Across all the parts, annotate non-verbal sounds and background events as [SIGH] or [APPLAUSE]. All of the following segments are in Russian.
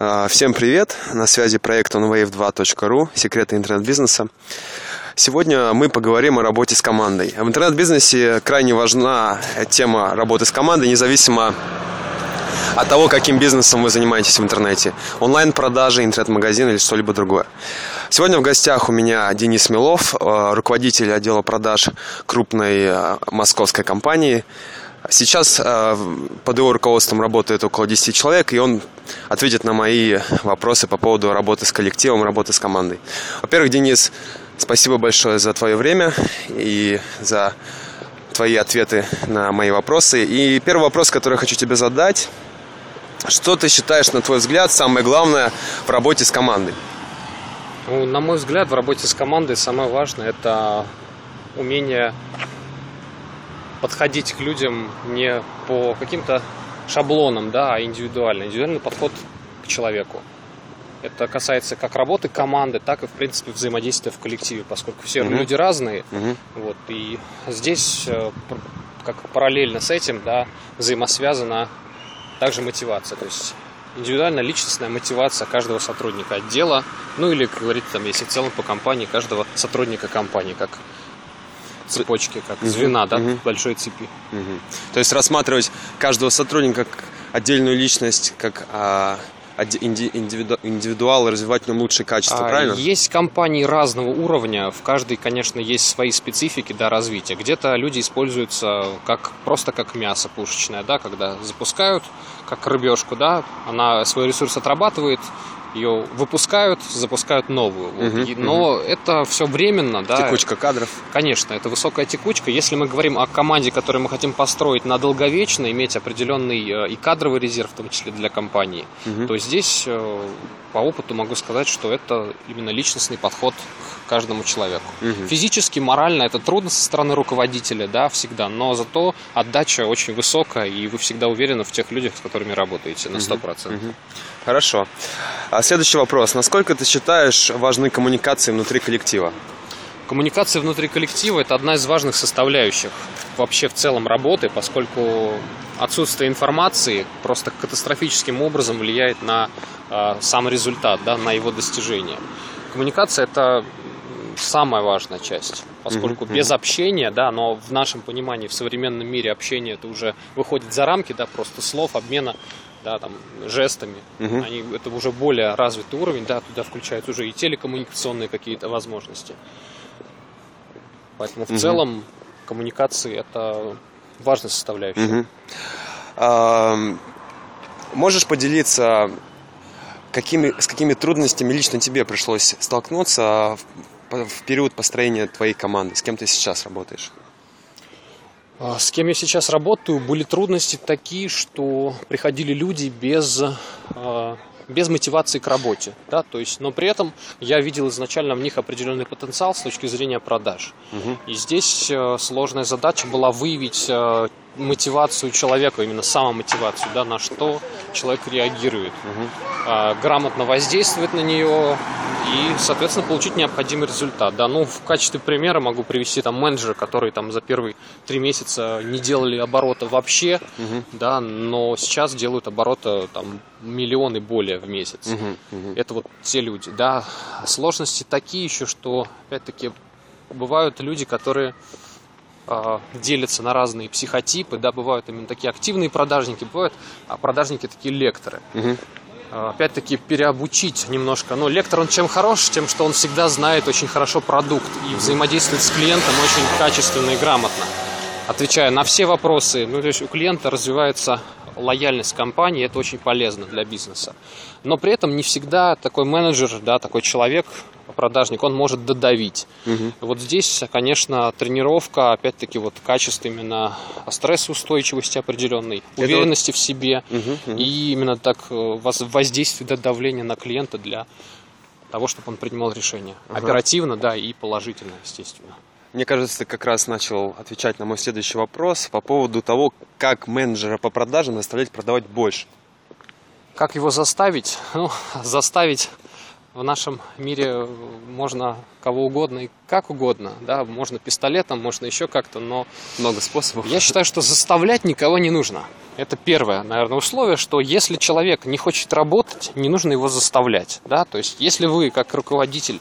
А, всем привет! На связи проект onwave2.ru, секреты интернет-бизнеса. Сегодня мы поговорим о работе с командой. В интернет-бизнесе крайне важна тема работы с командой, независимо от того, каким бизнесом вы занимаетесь в интернете. Онлайн-продажи, интернет-магазин или что-либо другое. Сегодня в гостях у меня Денис Милов, э, руководитель отдела продаж крупной э, московской компании. Сейчас э, под его руководством работает около 10 человек, и он ответит на мои вопросы по поводу работы с коллективом, работы с командой. Во-первых, Денис, спасибо большое за твое время и за твои ответы на мои вопросы. И первый вопрос, который я хочу тебе задать. Что ты считаешь, на твой взгляд, самое главное в работе с командой? Ну, на мой взгляд, в работе с командой самое важное – это умение подходить к людям не по каким-то шаблонам, да, а индивидуально. Индивидуальный подход к человеку. Это касается как работы команды, так и, в принципе, взаимодействия в коллективе, поскольку все угу. люди разные. Угу. Вот, и здесь, э, как параллельно с этим, да, взаимосвязана также мотивация. То есть индивидуальная личностная мотивация каждого сотрудника отдела, ну или, как говорится, там, если в целом по компании, каждого сотрудника компании, как цепочки, как угу, звена, да, угу. большой цепи. Угу. То есть рассматривать каждого сотрудника как отдельную личность, как а, индивиду, индивидуал, развивать в нем лучшие качества, а, правильно? Есть компании разного уровня, в каждой, конечно, есть свои специфики до развития. Где-то люди используются как просто как мясо пушечное, да, когда запускают как рыбешку, да, она свой ресурс отрабатывает, ее выпускают, запускают новую. Угу, Но угу. это все временно, да. Текучка кадров. Конечно, это высокая текучка. Если мы говорим о команде, которую мы хотим построить на долговечно, иметь определенный э, и кадровый резерв, в том числе для компании, угу. то здесь э, по опыту могу сказать, что это именно личностный подход к каждому человеку. Угу. Физически, морально это трудно со стороны руководителя, да, всегда, но зато отдача очень высокая, и вы всегда уверены в тех людях, с которыми работаете на 100%. Угу. Хорошо. А следующий вопрос. Насколько ты считаешь важны коммуникации внутри коллектива? Коммуникация внутри коллектива – это одна из важных составляющих вообще в целом работы, поскольку отсутствие информации просто катастрофическим образом влияет на э, сам результат, да, на его достижение. Коммуникация – это самая важная часть, поскольку mm-hmm. без общения, да, но в нашем понимании в современном мире общение это уже выходит за рамки, да, просто слов, обмена да, там, жестами. Угу. Они, это уже более развитый уровень, да, туда включаются уже и телекоммуникационные какие-то возможности. Поэтому в угу. целом коммуникации это важная составляющая. А, можешь поделиться, какими, с какими трудностями лично тебе пришлось столкнуться в, период построения твоей команды? С кем ты сейчас работаешь? А, с кем я сейчас работаю, были трудности такие, что приходили люди без, а, без мотивации к работе. Да? То есть, но при этом я видел изначально в них определенный потенциал с точки зрения продаж. Угу. И здесь э, сложная задача была выявить э, мотивацию человека, именно самомотивацию, да, на что человек реагирует. Угу. Грамотно воздействовать на нее, и, соответственно, получить необходимый результат. Да, ну, в качестве примера могу привести там менеджера, которые там за первые три месяца не делали оборота вообще, угу. да, но сейчас делают оборота там миллионы более в месяц. Угу, угу. Это вот те люди, да. Сложности такие еще, что, опять-таки, бывают люди, которые а, делятся на разные психотипы, да, бывают именно такие активные продажники, бывают а продажники такие лекторы. Угу. Э, опять-таки переобучить немножко. Но лектор, он чем хорош? Тем, что он всегда знает очень хорошо продукт и взаимодействует с клиентом очень качественно и грамотно. Отвечая на все вопросы, ну, то есть у клиента развивается лояльность компании, это очень полезно для бизнеса. Но при этом не всегда такой менеджер, да, такой человек, продажник, он может додавить. Угу. Вот здесь, конечно, тренировка, опять-таки, вот качество именно стрессоустойчивости определенной, это уверенности вот... в себе угу, угу. и именно так э, воздействие до давления на клиента для того, чтобы он принимал решение. Ага. Оперативно, да, и положительно, естественно. Мне кажется, ты как раз начал отвечать на мой следующий вопрос по поводу того, как менеджера по продажам заставлять продавать больше. Как его заставить? [LAUGHS] Ну, заставить в нашем мире можно кого угодно и как угодно, да, можно пистолетом, можно еще как-то, но много способов. Я считаю, что заставлять никого не нужно. Это первое, наверное, условие, что если человек не хочет работать, не нужно его заставлять, да, то есть если вы как руководитель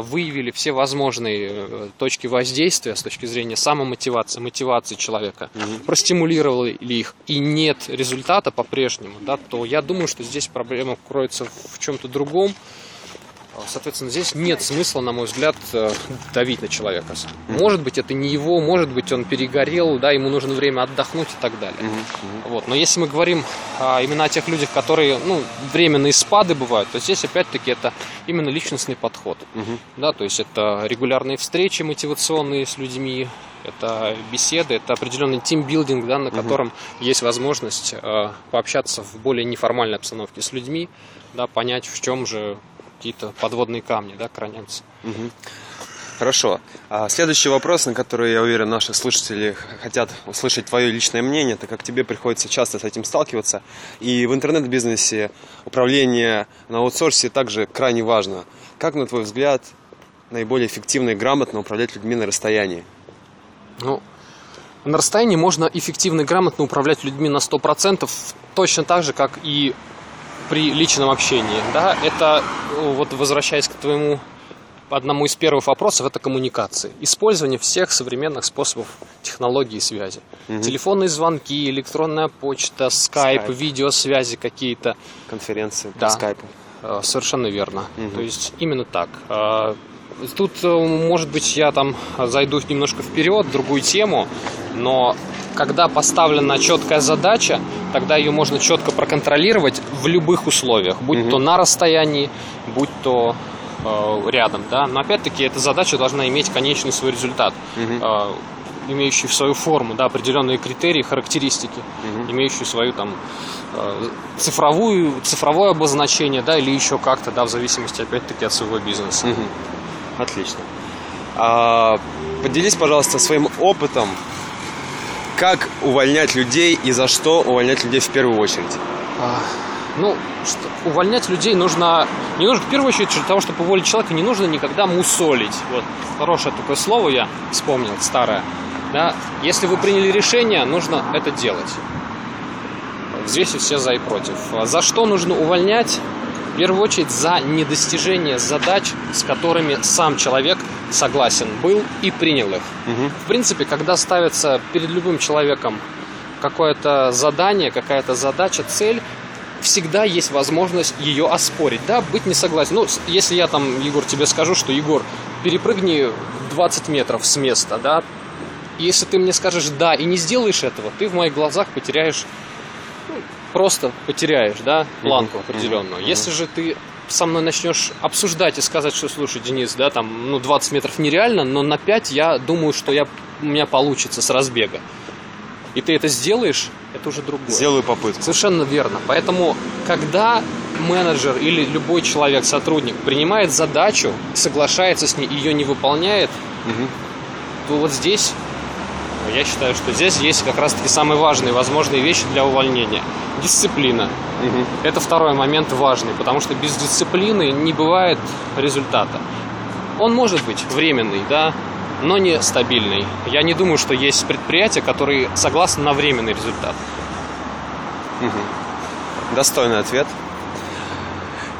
выявили все возможные э, точки воздействия с точки зрения самомотивации, мотивации человека, угу. простимулировали их и нет результата по-прежнему, да, то я думаю, что здесь проблема кроется в чем-то другом. Соответственно, здесь нет смысла, на мой взгляд, э, давить на человека. Может быть, это не его, может быть, он перегорел, да, ему нужно время отдохнуть и так далее. Mm-hmm. Вот. Но если мы говорим а, именно о тех людях, которые, ну, временные спады бывают, то здесь, опять-таки, это именно личностный подход. Mm-hmm. Да, то есть это регулярные встречи мотивационные с людьми, это беседы, это определенный тимбилдинг, да, на котором угу. есть возможность э, пообщаться в более неформальной обстановке с людьми, да, понять, в чем же какие-то подводные камни, да, хранятся. Угу. Хорошо. А следующий вопрос, на который, я уверен, наши слушатели хотят услышать твое личное мнение, так как тебе приходится часто с этим сталкиваться. И в интернет-бизнесе управление на аутсорсе также крайне важно. Как, на твой взгляд, наиболее эффективно и грамотно управлять людьми на расстоянии? Ну, на расстоянии можно эффективно и грамотно управлять людьми на 100%, точно так же, как и при личном общении. Да? Это, вот возвращаясь к твоему одному из первых вопросов, это коммуникации. Использование всех современных способов технологии связи. Угу. Телефонные звонки, электронная почта, скайп, скайп. видеосвязи какие-то. Конференции по да. скайпу. Э, совершенно верно. Угу. То есть именно так. Тут, э, может быть, я там зайду немножко вперед, в другую тему, но когда поставлена четкая задача, тогда ее можно четко проконтролировать в любых условиях, будь угу. то на расстоянии, будь то э, рядом, да. Но опять-таки эта задача должна иметь конечный свой результат. Угу. Э, имеющий свою форму, да, определенные критерии, характеристики, угу. имеющие свою там э, цифровую, цифровое обозначение, да, или еще как-то, да, в зависимости опять-таки от своего бизнеса. Угу. Отлично. А, поделись, пожалуйста, своим опытом как увольнять людей и за что увольнять людей в первую очередь? А, ну, что, увольнять людей нужно... Не нужно, в первую очередь, для того, чтобы уволить человека, не нужно никогда мусолить. Вот, хорошее такое слово я вспомнил, старое. Да? Если вы приняли решение, нужно это делать. Взвесить все за и против. А за что нужно увольнять? В первую очередь за недостижение задач, с которыми сам человек согласен был и принял их. Угу. В принципе, когда ставится перед любым человеком какое-то задание, какая-то задача, цель, всегда есть возможность ее оспорить, да, быть не согласен. Ну, если я там, Егор, тебе скажу, что, Егор, перепрыгни 20 метров с места, да, если ты мне скажешь «да» и не сделаешь этого, ты в моих глазах потеряешь просто потеряешь, да, планку определенную. Если же ты со мной начнешь обсуждать и сказать, что слушай, Денис, да, там, ну, 20 метров нереально, но на 5 я думаю, что я, у меня получится с разбега. И ты это сделаешь, это уже другое. Сделаю попытку. Совершенно верно. Поэтому, когда менеджер или любой человек, сотрудник принимает задачу, соглашается с ней, ее не выполняет, угу. то вот здесь я считаю, что здесь есть как раз-таки самые важные возможные вещи для увольнения. Дисциплина. Угу. Это второй момент важный, потому что без дисциплины не бывает результата. Он может быть временный, да, но не стабильный. Я не думаю, что есть предприятия, которые согласны на временный результат. Угу. Достойный ответ.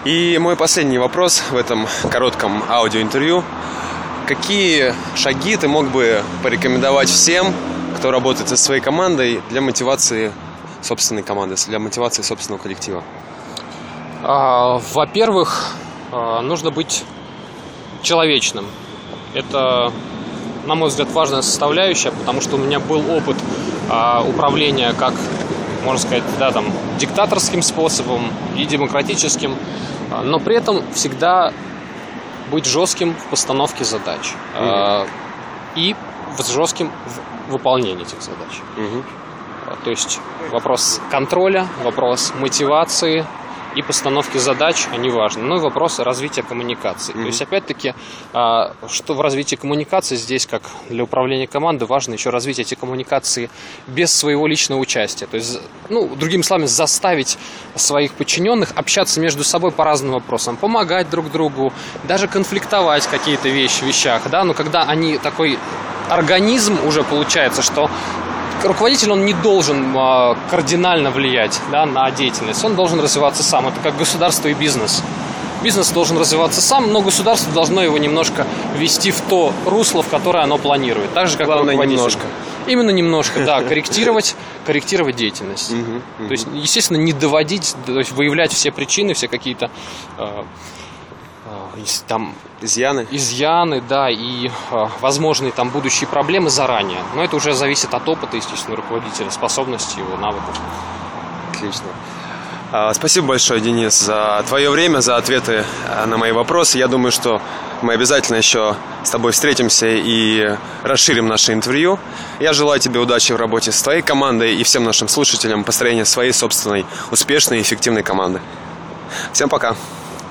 И мой последний вопрос в этом коротком аудиоинтервью. Какие шаги ты мог бы порекомендовать всем, кто работает со своей командой для мотивации собственной команды, для мотивации собственного коллектива? А, во-первых, а, нужно быть человечным. Это, на мой взгляд, важная составляющая, потому что у меня был опыт а, управления как, можно сказать, да, там, диктаторским способом и демократическим, но при этом всегда быть жестким в постановке задач mm-hmm. и жестким в выполнении этих задач. Mm-hmm. То есть вопрос контроля, вопрос мотивации, и постановки задач, они важны. Ну и вопрос развития коммуникации. Mm-hmm. То есть, опять-таки, а, что в развитии коммуникации здесь, как для управления командой, важно еще развить эти коммуникации без своего личного участия. То есть, ну, другими словами, заставить своих подчиненных общаться между собой по разным вопросам, помогать друг другу, даже конфликтовать какие-то вещи в вещах, да, но когда они такой организм уже получается, что руководитель, он не должен а, кардинально влиять да, на деятельность, он должен развиваться сам. Это как государство и бизнес. Бизнес должен развиваться сам, но государство должно его немножко вести в то русло, в которое оно планирует. Так же, как Главное, немножко. Именно немножко, да, [LAUGHS] корректировать, корректировать деятельность. То есть, естественно, не доводить, то есть выявлять все причины, все какие-то а, там изъяны. Изъяны, да, и э, возможные там будущие проблемы заранее. Но это уже зависит от опыта, естественно, руководителя, способностей его, навыков. Отлично. А, спасибо большое, Денис, за твое время, за ответы на мои вопросы. Я думаю, что мы обязательно еще с тобой встретимся и расширим наше интервью. Я желаю тебе удачи в работе с твоей командой и всем нашим слушателям построения своей собственной успешной и эффективной команды. Всем пока!